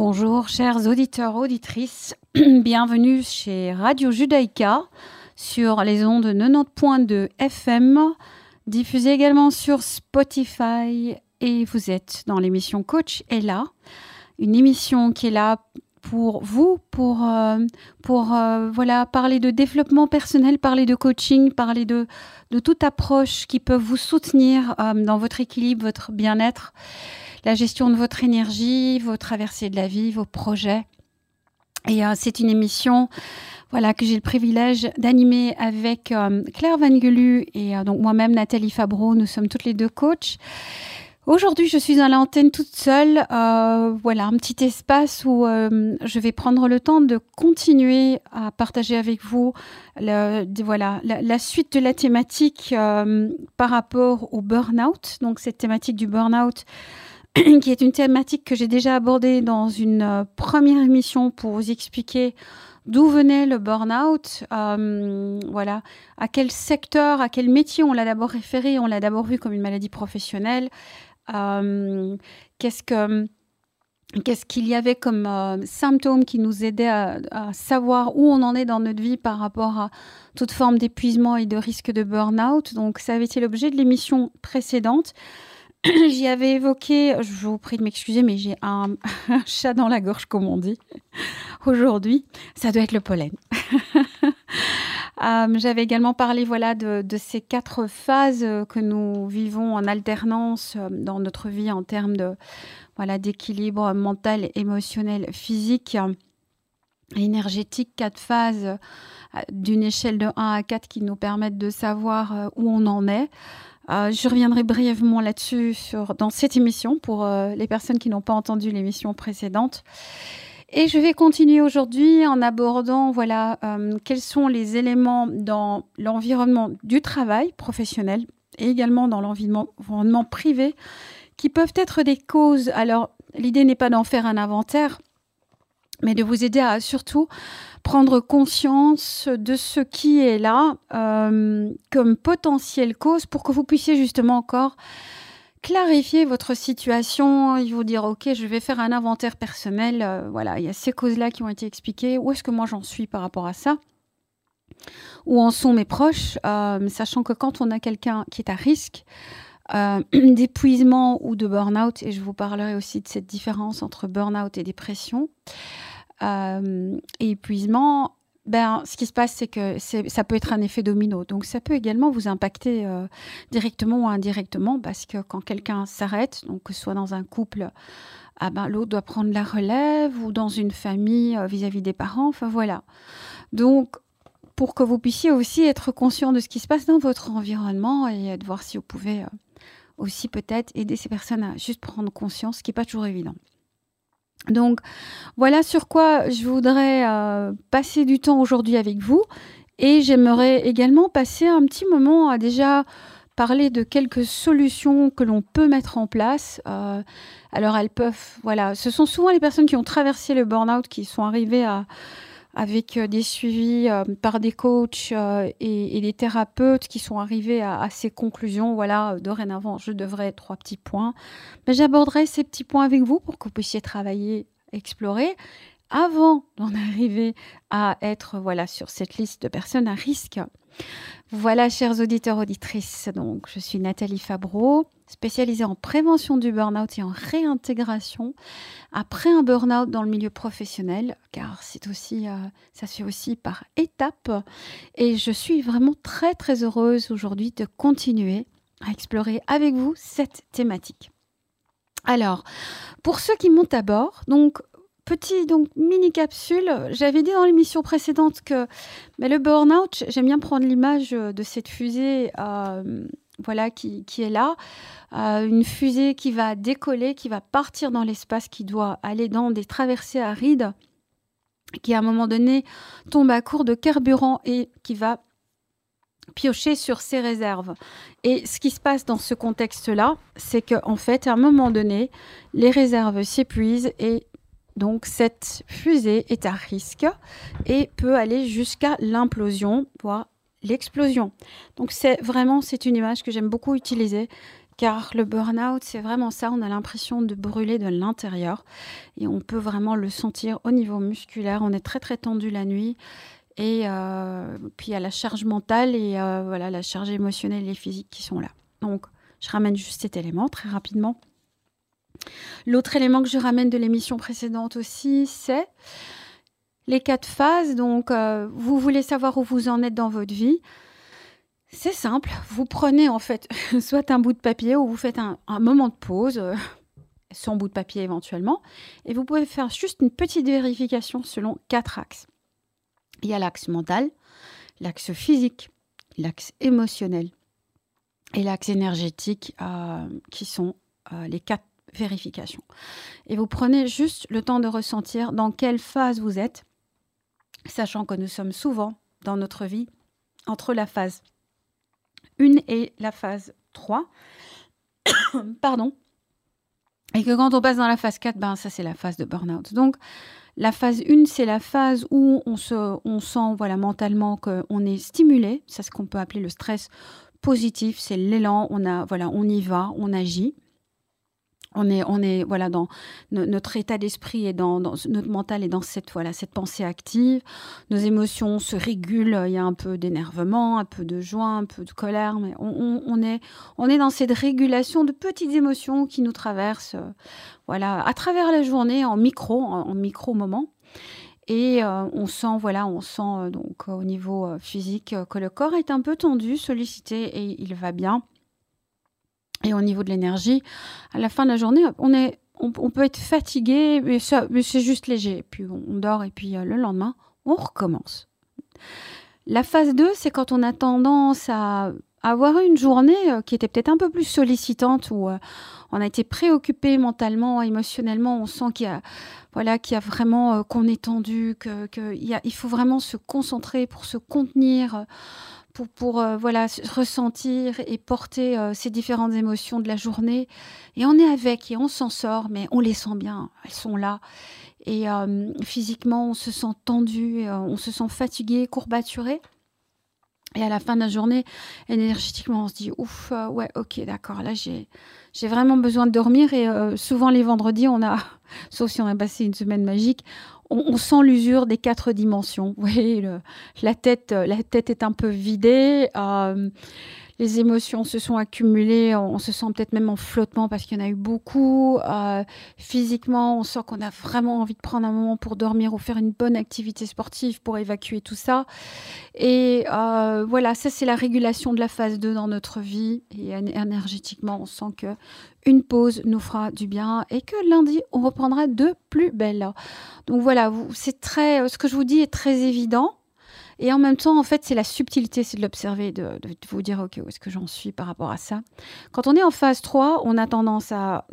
Bonjour chers auditeurs, auditrices, bienvenue chez Radio Judaïka sur les ondes 90.2 FM, diffusée également sur Spotify. Et vous êtes dans l'émission Coach est là, une émission qui est là pour vous, pour, euh, pour euh, voilà, parler de développement personnel, parler de coaching, parler de, de toute approche qui peut vous soutenir euh, dans votre équilibre, votre bien-être, la gestion de votre énergie, vos traversées de la vie, vos projets. Et c'est une émission voilà, que j'ai le privilège d'animer avec Claire Van Gelu et donc moi-même Nathalie Fabreau. Nous sommes toutes les deux coachs. Aujourd'hui, je suis à l'antenne toute seule. Euh, voilà, un petit espace où euh, je vais prendre le temps de continuer à partager avec vous voilà, la, suite de la thématique euh, par rapport au burn-out. Donc, cette thématique du burn-out qui est une thématique que j'ai déjà abordée dans une première émission pour vous expliquer d'où venait le burn-out, voilà, à quel secteur, à quel métier on l'a d'abord référé, on l'a d'abord vu comme une maladie professionnelle, euh, qu'est-ce que qu'est-ce qu'il y avait comme euh, symptômes qui nous aidaient à, savoir où on en est dans notre vie par rapport à toute forme d'épuisement et de risque de burn-out? Donc, ça avait été l'objet de l'émission précédente. J'y avais évoqué, je vous prie de m'excuser, mais j'ai un, chat dans la gorge, comme on dit, aujourd'hui. Ça doit être le pollen. Euh, j'avais également parlé voilà, de, ces quatre phases euh, que nous vivons en alternance euh, dans notre vie en termes de, voilà, d'équilibre mental, émotionnel, physique, énergétique, quatre phases d'une échelle de 1 à 4 qui nous permettent de savoir où on en est. je reviendrai brièvement là-dessus dans cette émission pour les personnes qui n'ont pas entendu l'émission précédente. Et je vais continuer aujourd'hui en abordant voilà euh, quels sont les éléments dans l'environnement du travail professionnel et également dans l'environnement privé qui peuvent être des causes. Alors l'idée n'est pas d'en faire un inventaire, mais de vous aider à surtout prendre conscience de ce qui est là euh, comme potentielle cause pour que vous puissiez justement encore clarifier votre situation, il vous dire ok, je vais faire un inventaire personnel. Euh, voilà, il y a ces causes-là qui ont été expliquées. Où est-ce que moi j'en suis par rapport à ça? Où en sont mes proches euh, Sachant que quand on a quelqu'un qui est à risque euh, d'épuisement ou de burn-out, et je vous parlerai aussi de cette différence entre burn-out et dépression. et épuisement, ben, ce qui se passe, c'est que ça peut être un effet domino. Donc, ça peut également vous impacter euh, directement ou indirectement, parce que quand quelqu'un s'arrête, que ce soit dans un couple, ah ben, l'autre doit prendre la relève, ou dans une famille euh, vis-à-vis des parents, enfin voilà. Donc, pour que vous puissiez aussi être conscient de ce qui se passe dans votre environnement et de voir si vous pouvez euh, aussi peut-être aider ces personnes à juste prendre conscience, ce qui n'est pas toujours évident. Donc voilà sur quoi je voudrais euh, passer du temps aujourd'hui avec vous. Et j'aimerais également passer un petit moment à déjà parler de quelques solutions que l'on peut mettre en place. Euh, alors elles peuvent, voilà, ce sont souvent les personnes qui ont traversé le burn-out qui sont arrivées à, avec euh, des suivis par des coachs et, des thérapeutes qui sont arrivés à, à, ces conclusions. Voilà, dorénavant, je devrais trois petits points. Mais j'aborderai ces petits points avec vous pour que vous puissiez travailler explorer avant d'en arriver à être voilà sur cette liste de personnes à risque. Voilà, chers auditeurs auditrices, donc je suis Nathalie Fabreau, spécialisée en prévention du burn-out et en réintégration après un burn-out dans le milieu professionnel, car c'est aussi euh, ça se fait aussi par étapes. Et je suis vraiment très très heureuse aujourd'hui de continuer à explorer avec vous cette thématique. Alors, pour ceux qui montent à bord, donc petit donc mini capsule. J'avais dit dans l'émission précédente que mais le burn-out, j'aime bien prendre l'image de cette fusée euh, voilà qui, est là, euh, une fusée qui va décoller, qui va partir dans l'espace, qui doit aller dans des traversées arides, qui à un moment donné tombe à court de carburant et qui va piocher sur ses réserves. Et ce qui se passe dans ce contexte-là, c'est qu'en fait, à un moment donné, les réserves s'épuisent et donc cette fusée est à risque et peut aller jusqu'à l'implosion, voire l'explosion. Donc c'est vraiment c'est une image que j'aime beaucoup utiliser car le burn-out, c'est vraiment ça, on a l'impression de brûler de l'intérieur et on peut vraiment le sentir au niveau musculaire, on est très très tendu la nuit et euh, puis il y a la charge mentale et euh, voilà la charge émotionnelle et physique qui sont là. Donc je ramène juste cet élément très rapidement. L'autre élément que je ramène de l'émission précédente aussi, c'est les quatre phases. Donc, euh, vous voulez savoir où vous en êtes dans votre vie. C'est simple, vous prenez en fait soit un bout de papier ou vous faites un, moment de pause, euh, sans bout de papier éventuellement, et vous pouvez faire juste une petite vérification selon quatre axes. Il y a l'axe mental, l'axe physique, l'axe émotionnel et l'axe énergétique euh, qui sont les quatre vérifications. Et vous prenez juste le temps de ressentir dans quelle phase vous êtes, sachant que nous sommes souvent dans notre vie entre la phase 1 et la phase 3. Pardon. Et que quand on passe dans la phase 4, ben ça c'est la phase de burn-out. Donc la phase 1, c'est la phase où on, se, on sent voilà, mentalement qu'on est stimulé. C'est ce qu'on peut appeler le stress positif. C'est l'élan, on, a, voilà, on y va, on agit on est, on est voilà dans notre état d'esprit et dans, notre mental est dans cette voilà cette pensée active. Nos émotions se régulent. Il y a un peu d'énervement, un peu de joie, un peu de colère, mais on, est on est dans cette régulation de petites émotions qui nous traversent voilà à travers la journée en micro en, micro moment. Et euh, on sent, voilà, on sent euh, donc au niveau euh, physique que le corps est un peu tendu, sollicité et il va bien. Et au niveau de l'énergie, à la fin de la journée, on, est, on, peut être fatigué, mais, c'est juste léger. Puis on dort et puis euh, le lendemain, on recommence. La phase 2, c'est quand on a tendance à avoir une journée euh, qui était peut-être un peu plus sollicitante, où euh, on a été préoccupé mentalement, émotionnellement, on sent qu'il y a, voilà, qu'il y a vraiment, qu'on est tendu, qu'il faut vraiment se concentrer pour se contenir pour, euh, voilà, ressentir et porter euh, ces différentes émotions de la journée. Et on est avec et on s'en sort, mais on les sent bien, elles sont là. Et euh, physiquement, on se sent tendu, on se sent fatigué, courbaturé. Et à la fin de la journée, énergétiquement, on se dit ouf, ouais, ok, d'accord, là j'ai j'ai vraiment besoin de dormir. Et souvent les vendredis, on a, sauf si on a passé une semaine magique, on, sent l'usure des quatre dimensions. Vous voyez, la, tête, la tête est un peu vidée. Euh, les émotions se sont accumulées, on, se sent peut-être même en flottement parce qu'il y en a eu beaucoup. Euh, physiquement, on sent qu'on a vraiment envie de prendre un moment pour dormir ou faire une bonne activité sportive pour évacuer tout ça. Et euh, voilà, ça c'est la régulation de la phase 2 dans notre vie. Et énergétiquement, on sent que une pause nous fera du bien et que lundi, on reprendra de plus belle. Donc voilà, c'est très, ce que je vous dis est très évident. Et en même temps, en fait, c'est la subtilité, c'est de l'observer, de, vous dire, OK, où est-ce que j'en suis par rapport à ça. Quand on est en phase 3, on a tendance à,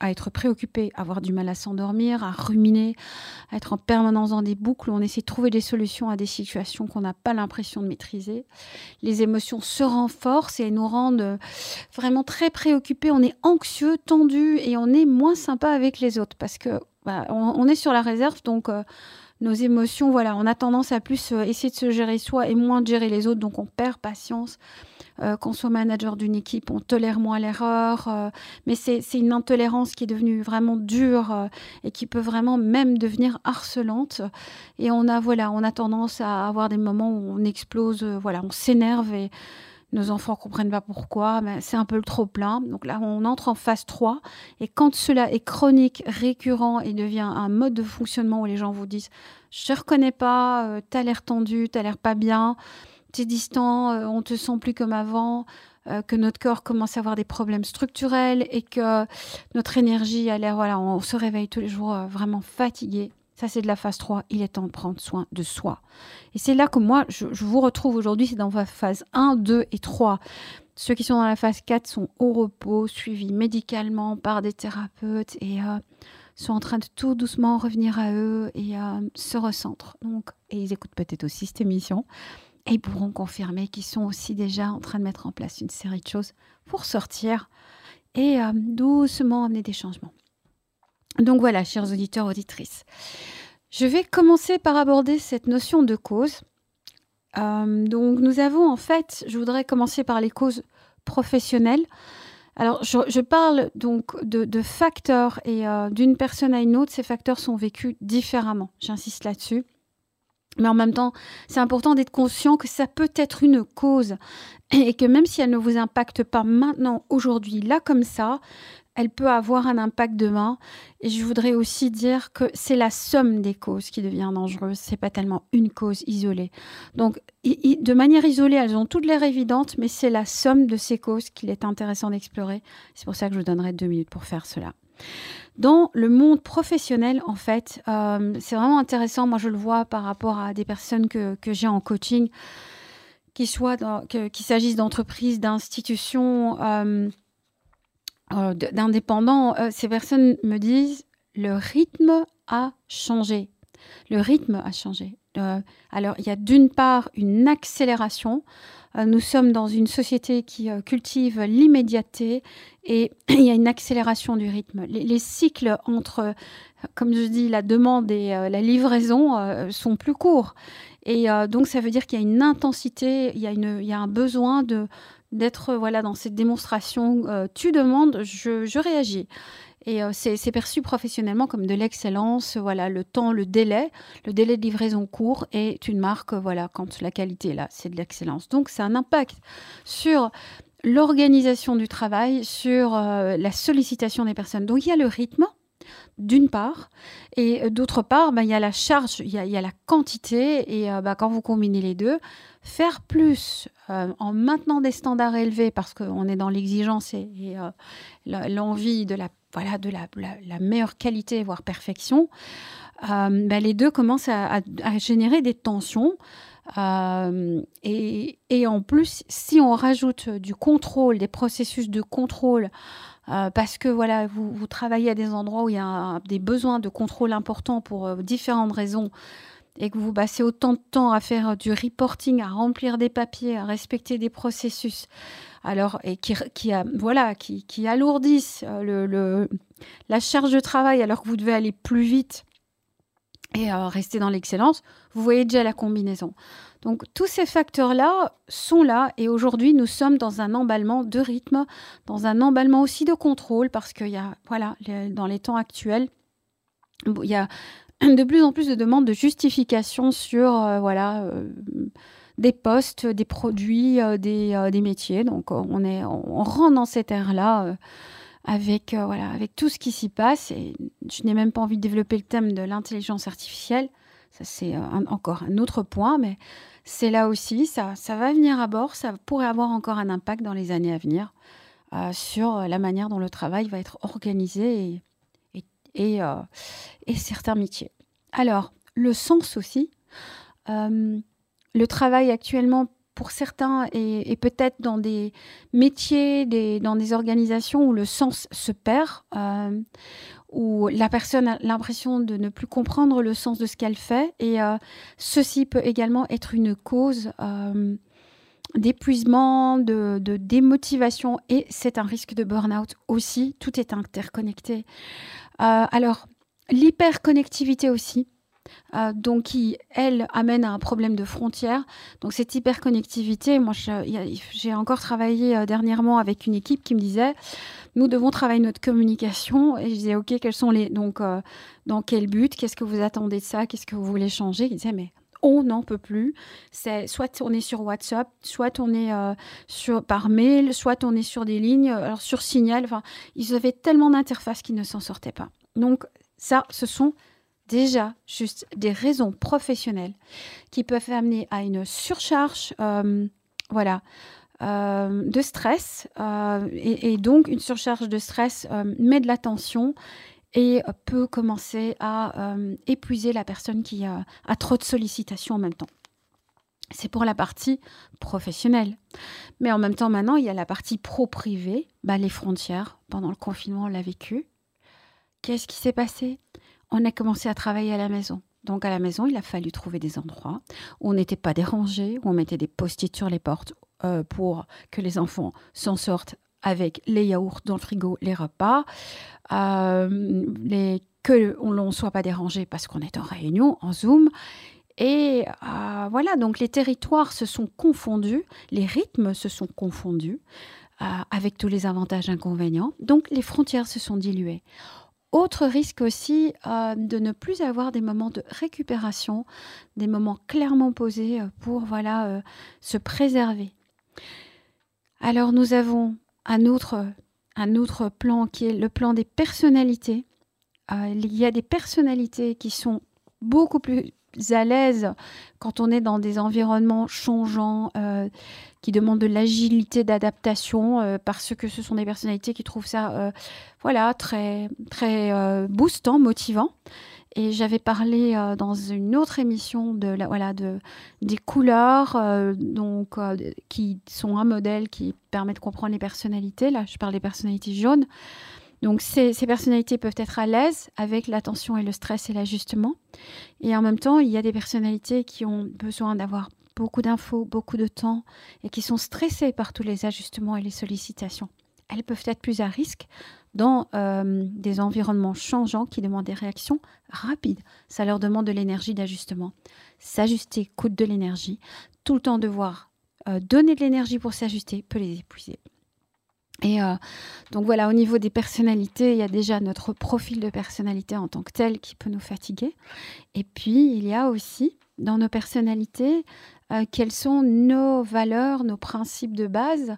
à être préoccupé, à avoir du mal à s'endormir, à ruminer, à être en permanence dans des boucles on essaie de trouver des solutions à des situations qu'on n'a pas l'impression de maîtriser. Les émotions se renforcent et nous rendent vraiment très préoccupés. On est anxieux, tendu et on est moins sympa avec les autres parce que bah, on, est sur la réserve, donc... Euh, nos émotions, voilà, on a tendance à plus euh, essayer de se gérer soi et moins de gérer les autres, donc on perd patience. Euh, qu'on soit manager d'une équipe, on tolère moins l'erreur, euh, mais c'est une intolérance qui est devenue vraiment dure et qui peut vraiment même devenir harcelante. Et on a voilà, on a tendance à avoir des moments où on explose, voilà, on s'énerve et nos enfants comprennent pas pourquoi, mais c'est un peu le trop plein. Donc là, on entre en phase 3. Et quand cela est chronique, récurrent et devient un mode de fonctionnement où les gens vous disent Je ne reconnais pas, euh, tu as l'air tendu, tu as l'air pas bien, tu es distant, euh, on te sent plus comme avant, euh, que notre corps commence à avoir des problèmes structurels et que notre énergie a l'air, voilà, on se réveille tous les jours vraiment fatigué. Ça, c'est de la phase 3. Il est temps de prendre soin de soi. Et c'est là que moi, je, vous retrouve aujourd'hui. C'est dans la phase 1, 2 et 3. Ceux qui sont dans la phase 4 sont au repos, suivis médicalement par des thérapeutes et euh, sont en train de tout doucement revenir à eux et euh, se recentrent. Donc, et ils écoutent peut-être aussi cette émission. Et ils pourront confirmer qu'ils sont aussi déjà en train de mettre en place une série de choses pour sortir et euh, doucement amener des changements. Donc voilà, chers auditeurs, auditrices. Je vais commencer par aborder cette notion de cause. Euh, donc nous avons en fait, je voudrais commencer par les causes professionnelles. Alors, je, parle donc de, facteurs et euh, d'une personne à une autre, ces facteurs sont vécus différemment. J'insiste là-dessus. Mais en même temps, c'est important d'être conscient que ça peut être une cause et que même si elle ne vous impacte pas maintenant, aujourd'hui, là comme ça, elle peut avoir un impact demain. Et je voudrais aussi dire que c'est la somme des causes qui devient dangereuse. C'est pas tellement une cause isolée. Donc, de manière isolée, elles ont toutes l'air évidentes, mais c'est la somme de ces causes qu'il est intéressant d'explorer. C'est pour ça que je vous donnerai deux minutes pour faire cela. Dans le monde professionnel, en fait, euh, c'est vraiment intéressant. Moi, je le vois par rapport à des personnes que, j'ai en coaching, qu'il s'agisse d'entreprises, d'institutions, euh, euh, d'indépendants. ces personnes me disent le rythme a changé. Le rythme a changé. alors, il y a d'une part une accélération euh, nous sommes dans une société qui euh, cultive l'immédiateté et il y a une accélération du rythme. Les, cycles entre, comme je dis, la demande et euh, la livraison sont plus courts. Et donc, ça veut dire qu'il y a une intensité, il y a, une, il y a un besoin de, d'être voilà dans cette démonstration. tu demandes, je, je réagis. Et euh, c'est perçu professionnellement comme de l'excellence. Voilà, le temps, le délai, le délai de livraison court est une marque. Voilà, quand la qualité est là, c'est de l'excellence. Donc, c'est un impact sur l'organisation du travail, sur euh, la sollicitation des personnes. Donc, il y a le rythme d'une part, et euh, d'autre part, bah, il y a la charge, il y a, la quantité, et bah, quand vous combinez les deux, faire plus en maintenant des standards élevés, parce qu'on est dans l'exigence et, l'envie de la voilà, de la, meilleure qualité, voire perfection, euh, ben, les deux commencent à, générer des tensions. Euh, et, en plus, si on rajoute du contrôle, des processus de contrôle, euh, parce que voilà, vous, travaillez à des endroits où il y a des besoins de contrôle importants pour différentes raisons, et que vous passez autant de temps à faire du reporting, à remplir des papiers, à respecter des processus, alors et qui, qui voilà, qui, qui alourdissent euh, le, la charge de travail alors que vous devez aller plus vite et euh, rester dans l'excellence, vous voyez déjà la combinaison. Donc tous ces facteurs-là sont là et aujourd'hui nous sommes dans un emballement de rythme, dans un emballement aussi de contrôle parce qu'il y a, voilà, dans les temps actuels, il y a de plus en plus de demandes de justification sur, euh, voilà, des postes, des produits, euh, euh, des, métiers. Donc euh, on, est, on, rentre dans cette ère-là avec, voilà, avec tout ce qui s'y passe. Et je n'ai même pas envie de développer le thème de l'intelligence artificielle. Ça, c'est encore un autre point, mais c'est là aussi, ça, ça va venir à bord, ça pourrait avoir encore un impact dans les années à venir sur la manière dont le travail va être organisé et, et, certains métiers. Alors, le sens aussi le travail actuellement pour certains est, peut-être dans des métiers, dans des organisations où le sens se perd, euh, où la personne a l'impression de ne plus comprendre le sens de ce qu'elle fait. Et euh, ceci peut également être une cause euh, d'épuisement, de, de, démotivation, et c'est un risque de burn-out aussi. Tout est interconnecté. alors, l'hyperconnectivité aussi. Euh, donc qui, elle, amène à un problème de frontières. Donc cette hyperconnectivité, moi j'ai encore travaillé euh, dernièrement avec une équipe qui me disait, nous devons travailler notre communication. Et je disais, ok, quels sont les... Donc euh, dans quel but? Qu'est-ce que vous attendez de ça? Qu'est-ce que vous voulez changer? Ils disaient, mais on n'en peut plus. C'est soit on est sur WhatsApp, soit on est sur par mail, soit on est sur des lignes, alors sur Signal. Enfin, ils avaient tellement d'interfaces qu'ils ne s'en sortaient pas. Donc ça, ce sont déjà juste des raisons professionnelles qui peuvent amener à une surcharge, euh, voilà, euh, de stress. Euh, et, donc, une surcharge de stress met de la tension et peut commencer à épuiser la personne qui a, trop de sollicitations en même temps. C'est pour la partie professionnelle. Mais en même temps, maintenant, il y a la partie pro-privé, bah, les frontières. Pendant le confinement, on l'a vécu. Qu'est-ce qui s'est passé? On a commencé à travailler à la maison. Donc à la maison, il a fallu trouver des endroits où on n'était pas dérangé, où on mettait des post-it sur les portes euh, pour que les enfants s'en sortent avec les yaourts dans le frigo, les repas, euh, les, que on ne soit pas dérangé parce qu'on est en réunion, en Zoom. Et euh, voilà, donc les territoires se sont confondus, les rythmes se sont confondus. avec tous les avantages et inconvénients. Donc les frontières se sont diluées. Autre risque aussi euh, de ne plus avoir des moments de récupération, des moments clairement posés euh, pour voilà euh, se préserver. Alors nous avons un autre, un autre plan qui est le plan des personnalités. il y a des personnalités qui sont beaucoup plus à l'aise quand on est dans des environnements changeants, euh, qui demandent de l'agilité d'adaptation, euh, parce que ce sont des personnalités qui trouvent ça, euh, voilà, très très boostant, motivant. Et j'avais parlé dans une autre émission de la, voilà de des couleurs, donc qui sont un modèle qui permet de comprendre les personnalités. Là, je parle des personnalités jaunes. Donc ces, personnalités peuvent être à l'aise avec l'attention et le stress et l'ajustement. Et en même temps, il y a des personnalités qui ont besoin d'avoir beaucoup d'infos, beaucoup de temps et qui sont stressées par tous les ajustements et les sollicitations. Elles peuvent être plus à risque dans euh, des environnements changeants qui demandent des réactions rapides. Ça leur demande de l'énergie d'ajustement. S'ajuster coûte de l'énergie. Tout le temps devoir euh, donner de l'énergie pour s'ajuster peut les épuiser. Et euh, donc voilà, au niveau des personnalités, il y a déjà notre profil de personnalité en tant que tel qui peut nous fatiguer. Et puis, il y a aussi dans nos personnalités euh, quelles sont nos valeurs, nos principes de base.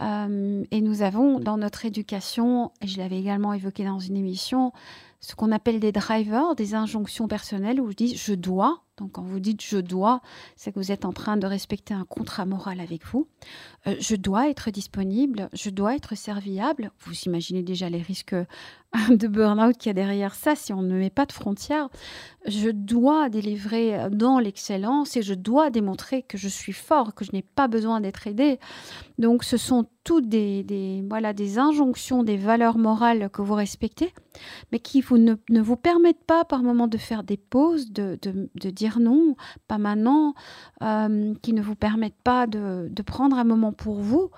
Euh, et nous avons dans notre éducation, et je l'avais également évoqué dans une émission, ce qu'on appelle des drivers, des injonctions personnelles où je dis je dois, donc quand vous dites je dois, c'est que vous êtes en train de respecter un contrat moral avec vous. Euh, je dois être disponible, je dois être serviable. Vous imaginez déjà les risques de burn-out qu'il y a derrière ça si on ne met pas de frontières. Je dois délivrer dans l'excellence et je dois démontrer que je suis fort, que je n'ai pas besoin d'être aidé. Donc ce sont toutes des, voilà, des injonctions, des valeurs morales que vous respectez, mais qui vous ne, vous permettent pas par moment de faire des pauses, de, de dire non, pas maintenant, euh, qui ne vous permettent pas de, prendre un moment pour vous.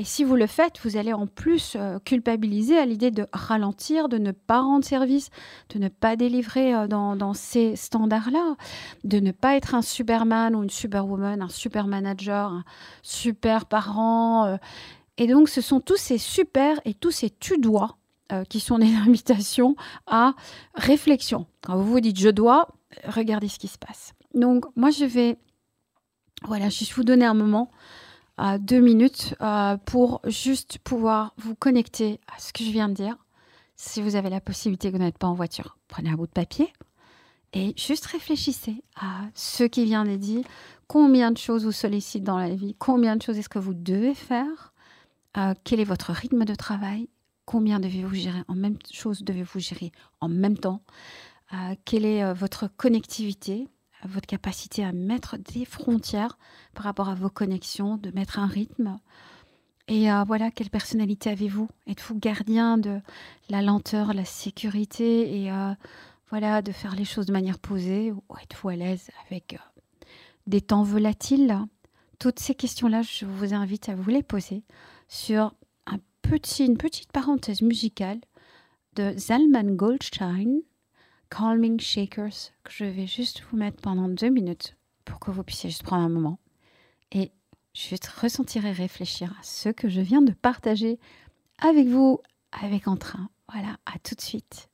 Et si vous le faites, vous allez en plus euh, culpabiliser à l'idée de ralentir, de ne pas rendre service, de ne pas délivrer euh, dans, ces standards-là, de ne pas être un superman ou une superwoman, un super manager, un super parent. Et donc, ce sont tous ces super et tous ces tu dois qui sont des invitations à réflexion. Quand vous vous dites je dois, regardez ce qui se passe. Donc, moi, je vais voilà, juste vous donner un moment, euh, deux minutes, euh, pour juste pouvoir vous connecter à ce que je viens de dire. Si vous avez la possibilité que vous n'êtes pas en voiture, prenez un bout de papier et juste réfléchissez à ce qui vient d'être dit. Combien de choses vous sollicitent dans la vie Combien de choses est-ce que vous devez faire euh, Quel est votre rythme de travail Combien devez-vous gérer en même chose devez-vous gérer en même temps quelle est euh, votre connectivité, votre capacité à mettre des frontières par rapport à vos connexions, de mettre un rythme? Et euh, voilà, quelle personnalité avez-vous? Êtes-vous gardien de la lenteur, la sécurité et euh, voilà, de faire les choses de manière posée ou êtes-vous à l'aise avec des temps volatiles? Toutes ces questions-là, je vous invite à vous les poser sur une petite parenthèse musicale de Zalman Goldstein Calming Shakers que je vais juste vous mettre pendant deux minutes pour que vous puissiez juste prendre un moment et juste ressentir et réfléchir à ce que je viens de partager avec vous avec entrain. Voilà, à tout de suite.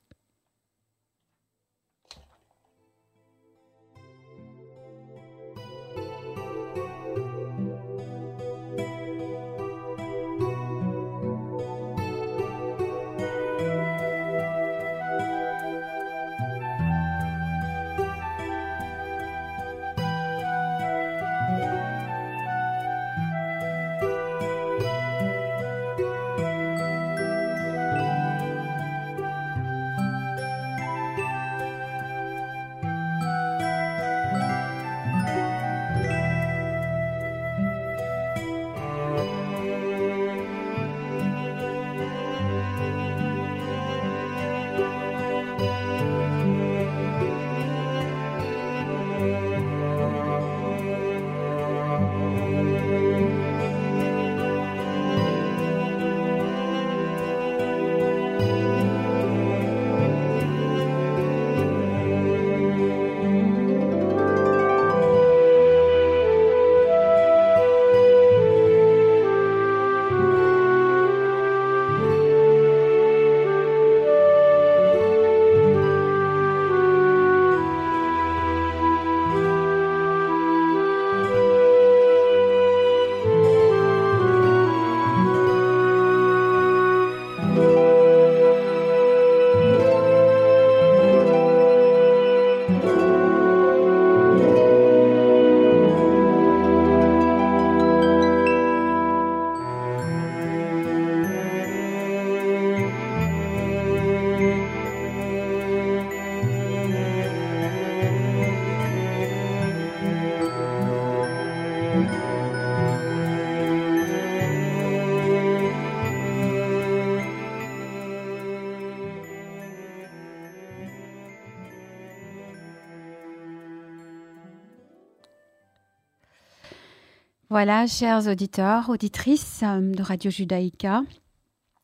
Voilà, chers auditeurs, auditrices euh, de Radio Judaïka,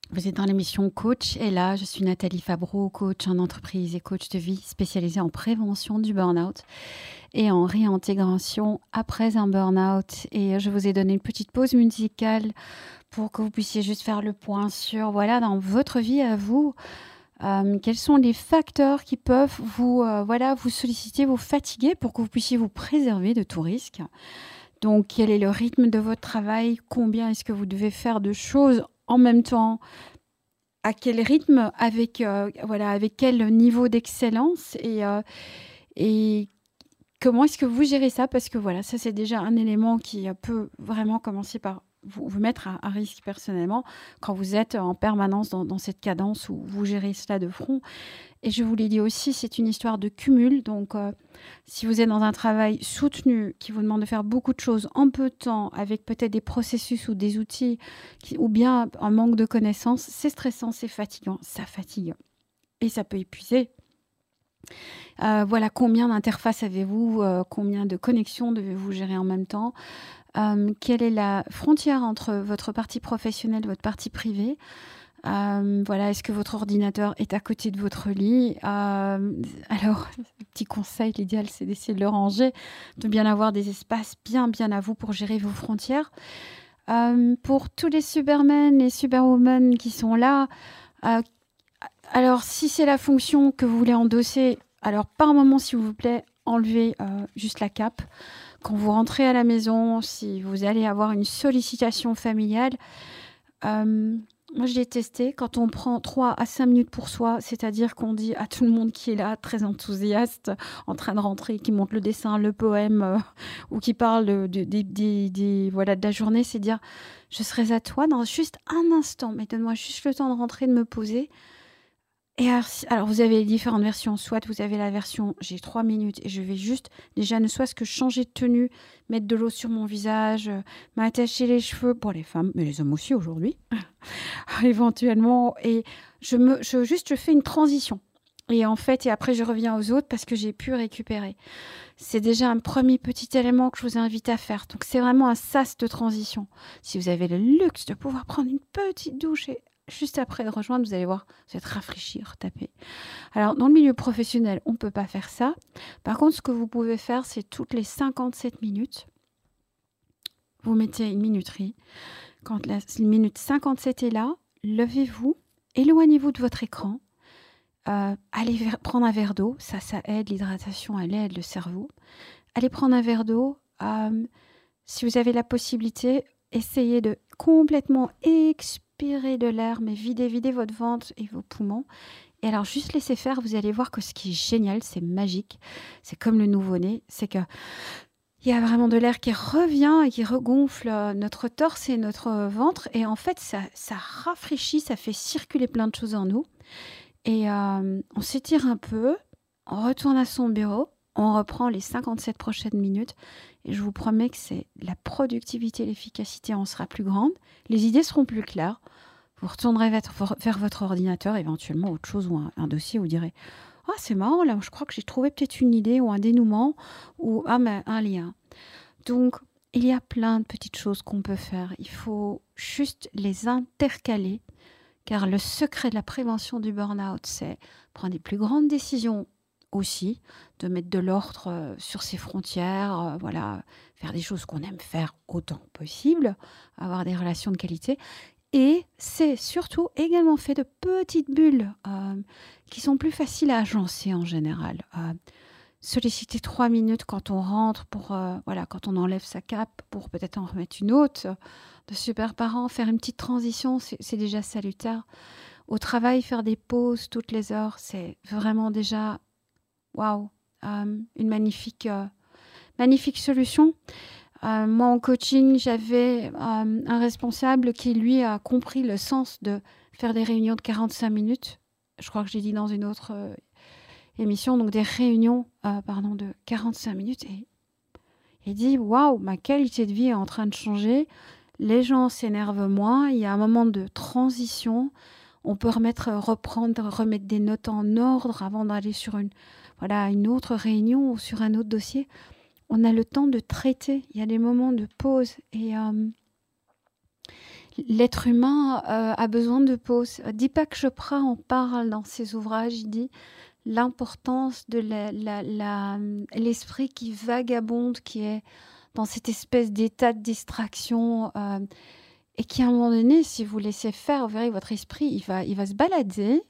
vous êtes dans l'émission Coach et là, je suis Nathalie Fabreau, coach en entreprise et coach de vie spécialisée en prévention du burn-out et en réintégration après un burn-out. Et je vous ai donné une petite pause musicale pour que vous puissiez juste faire le point sur, voilà, dans votre vie à vous, euh, quels sont les facteurs qui peuvent vous, euh, voilà, vous solliciter, vous fatiguer pour que vous puissiez vous préserver de tout risque. Donc, quel est le rythme de votre travail? Combien est-ce que vous devez faire de choses en même temps? À quel rythme? Avec, euh, voilà, avec quel niveau d'excellence? Et, euh, et comment est-ce que vous gérez ça? Parce que voilà, ça c'est déjà un élément qui peut vraiment commencer par vous, vous mettre à, risque personnellement quand vous êtes en permanence dans, cette cadence où vous gérez cela de front. Et je vous l'ai dit aussi, c'est une histoire de cumul. Donc, euh, si vous êtes dans un travail soutenu qui vous demande de faire beaucoup de choses en peu de temps, avec peut-être des processus ou des outils, ou bien un manque de connaissances, c'est stressant, c'est fatigant, ça fatigue. Et ça peut épuiser. Euh, voilà, combien d'interfaces avez-vous euh, Combien de connexions devez-vous gérer en même temps? Quelle est la frontière entre votre partie professionnelle votre partie privée euh, voilà, est-ce que votre ordinateur est à côté de votre lit euh, Alors, petit conseil, l'idéal c'est d'essayer de le ranger, de bien avoir des espaces bien bien à vous pour gérer vos frontières. Euh, pour tous les Supermen et Superwomen qui sont là, alors si c'est la fonction que vous voulez endosser, alors par moment s'il vous plaît, enlevez juste la cape. Quand vous rentrez à la maison, si vous allez avoir une sollicitation familiale, moi, je l'ai testé. Quand on prend 3 à 5 minutes pour soi, c'est-à-dire qu'on dit à tout le monde qui est là, très enthousiaste, en train de rentrer, qui monte le dessin, le poème, euh, ou qui parle de, voilà, de la journée, c'est dire Je serai à toi dans juste un instant, mais donne-moi juste le temps de rentrer, de me poser. Alors, vous avez les différentes versions. Soit vous avez la version j'ai trois minutes et je vais juste, déjà, ne soit ce que changer de tenue, mettre de l'eau sur mon visage, euh, m'attacher les cheveux pour les femmes, mais les hommes aussi aujourd'hui, éventuellement. Et je me, je, juste, je fais une transition. Et en fait, et après, je reviens aux autres parce que j'ai pu récupérer. C'est déjà un premier petit élément que je vous invite à faire. Donc, c'est vraiment un sas de transition. Si vous avez le luxe de pouvoir prendre une petite douche et juste après de rejoindre, vous allez voir, vous êtes rafraîchi, retapé. Alors, dans le milieu professionnel, on ne peut pas faire ça. Par contre, ce que vous pouvez faire, c'est toutes les 57 minutes, vous mettez une minuterie. Quand la minute 57 est là, levez-vous, éloignez-vous de votre écran, euh, allez prendre un verre d'eau, ça, ça aide l'hydratation, elle aide le cerveau. Allez prendre un verre d'eau. Euh, si vous avez la possibilité, essayez de complètement expirer de l'air, mais videz, videz votre ventre et vos poumons. Et alors, juste laissez faire, vous allez voir que ce qui est génial, c'est magique. C'est comme le nouveau-né, c'est que il y a vraiment de l'air qui revient et qui regonfle euh, notre torse et notre ventre. Et en fait, ça, ça rafraîchit, ça fait circuler plein de choses en nous. Et euh, on s'étire un peu, on retourne à son bureau, on reprend les 57 prochaines minutes et je vous promets que c'est la productivité, l'efficacité en sera plus grande, les idées seront plus claires. Vous retournerez vers votre ordinateur, éventuellement autre chose ou un, dossier, vous direz Ah, c'est marrant, là, je crois que j'ai trouvé peut-être une idée ou un dénouement ou ah, un lien. Donc, il y a plein de petites choses qu'on peut faire. Il faut juste les intercaler, car le secret de la prévention du burn-out, c'est prendre des plus grandes décisions aussi, de mettre de l'ordre euh, sur ses frontières, euh, voilà, faire des choses qu'on aime faire autant possible, avoir des relations de qualité. Et c'est surtout également fait de petites bulles euh, qui sont plus faciles à agencer en général. solliciter trois minutes quand on rentre pour voilà quand on enlève sa cape pour peut-être en remettre une autre de super parents faire une petite transition c'est déjà salutaire au travail faire des pauses toutes les heures c'est vraiment déjà waouh, euh, une magnifique, euh, magnifique solution. Euh, moi, en coaching, j'avais un responsable qui, lui, a compris le sens de faire des réunions de 45 minutes. Je crois que j'ai dit dans une autre émission, donc des réunions pardon, de 45 minutes. Et il dit Waouh, ma qualité de vie est en train de changer. Les gens s'énervent moins. Il y a un moment de transition. On peut remettre, reprendre, remettre des notes en ordre avant d'aller sur une, voilà, une autre réunion ou sur un autre dossier, on a le temps de traiter. Il y a des moments de pause. Et euh, l'être humain euh, a besoin de pause. Deepak Chopra en parle dans ses ouvrages. Il dit l'importance de l'esprit qui vagabonde, qui est dans cette espèce d'état de distraction. Euh, et qui, à un moment donné, si vous laissez faire, vous verrez, votre esprit, il va, il va se balader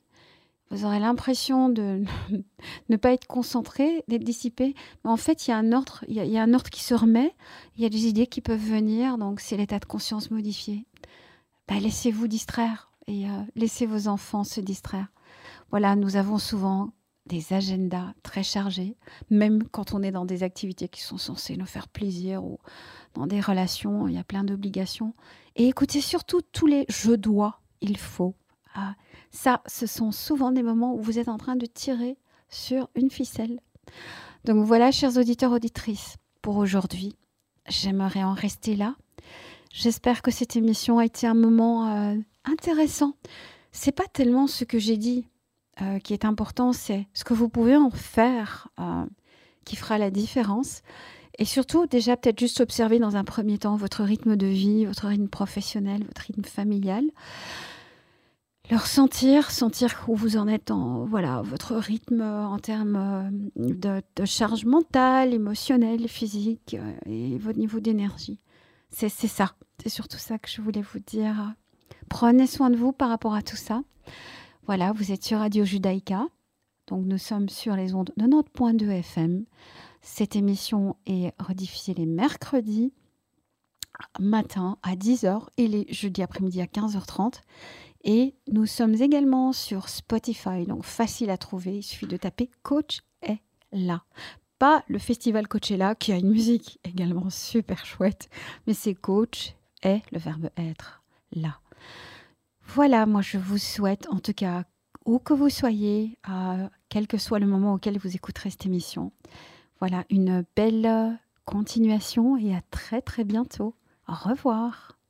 vous aurez l'impression de ne pas être concentré, d'être dissipé. Mais en fait, il y a un ordre, il y a, un ordre qui se remet. Il y a des idées qui peuvent venir. Donc, c'est l'état de conscience modifié. Bah, laissez-vous distraire et euh, laissez vos enfants se distraire. Voilà, nous avons souvent des agendas très chargés, même quand on est dans des activités qui sont censées nous faire plaisir ou dans des relations, il y a plein d'obligations. Et écoutez surtout tous les je dois, il faut. Ah, ça, ce sont souvent des moments où vous êtes en train de tirer sur une ficelle. Donc voilà, chers auditeurs, auditrices, pour aujourd'hui, j'aimerais en rester là. J'espère que cette émission a été un moment euh, intéressant. C'est pas tellement ce que j'ai dit euh, qui est important, c'est ce que vous pouvez en faire euh, qui fera la différence. Et surtout, déjà, peut-être juste observer dans un premier temps votre rythme de vie, votre rythme professionnel, votre rythme familial leur sentir, sentir où vous en êtes en voilà votre rythme en termes euh, de, charge mentale, émotionnelle, physique euh, et votre niveau d'énergie. C'est ça, c'est surtout ça que je voulais vous dire. Prenez soin de vous par rapport à tout ça. Voilà, vous êtes sur Radio Judaïka, donc nous sommes sur les ondes de notre point de FM. Cette émission est rediffusée les mercredis matin à 10h et les jeudis après-midi à 15h30. Et nous sommes également sur Spotify, donc facile à trouver. Il suffit de taper Coach est là. Pas le festival Coachella qui a une musique également super chouette, mais c'est Coach est le verbe être là. Voilà, moi je vous souhaite en tout cas, où que vous soyez, quel que soit le moment auquel vous écouterez cette émission, voilà une belle continuation et à très très bientôt. Au revoir.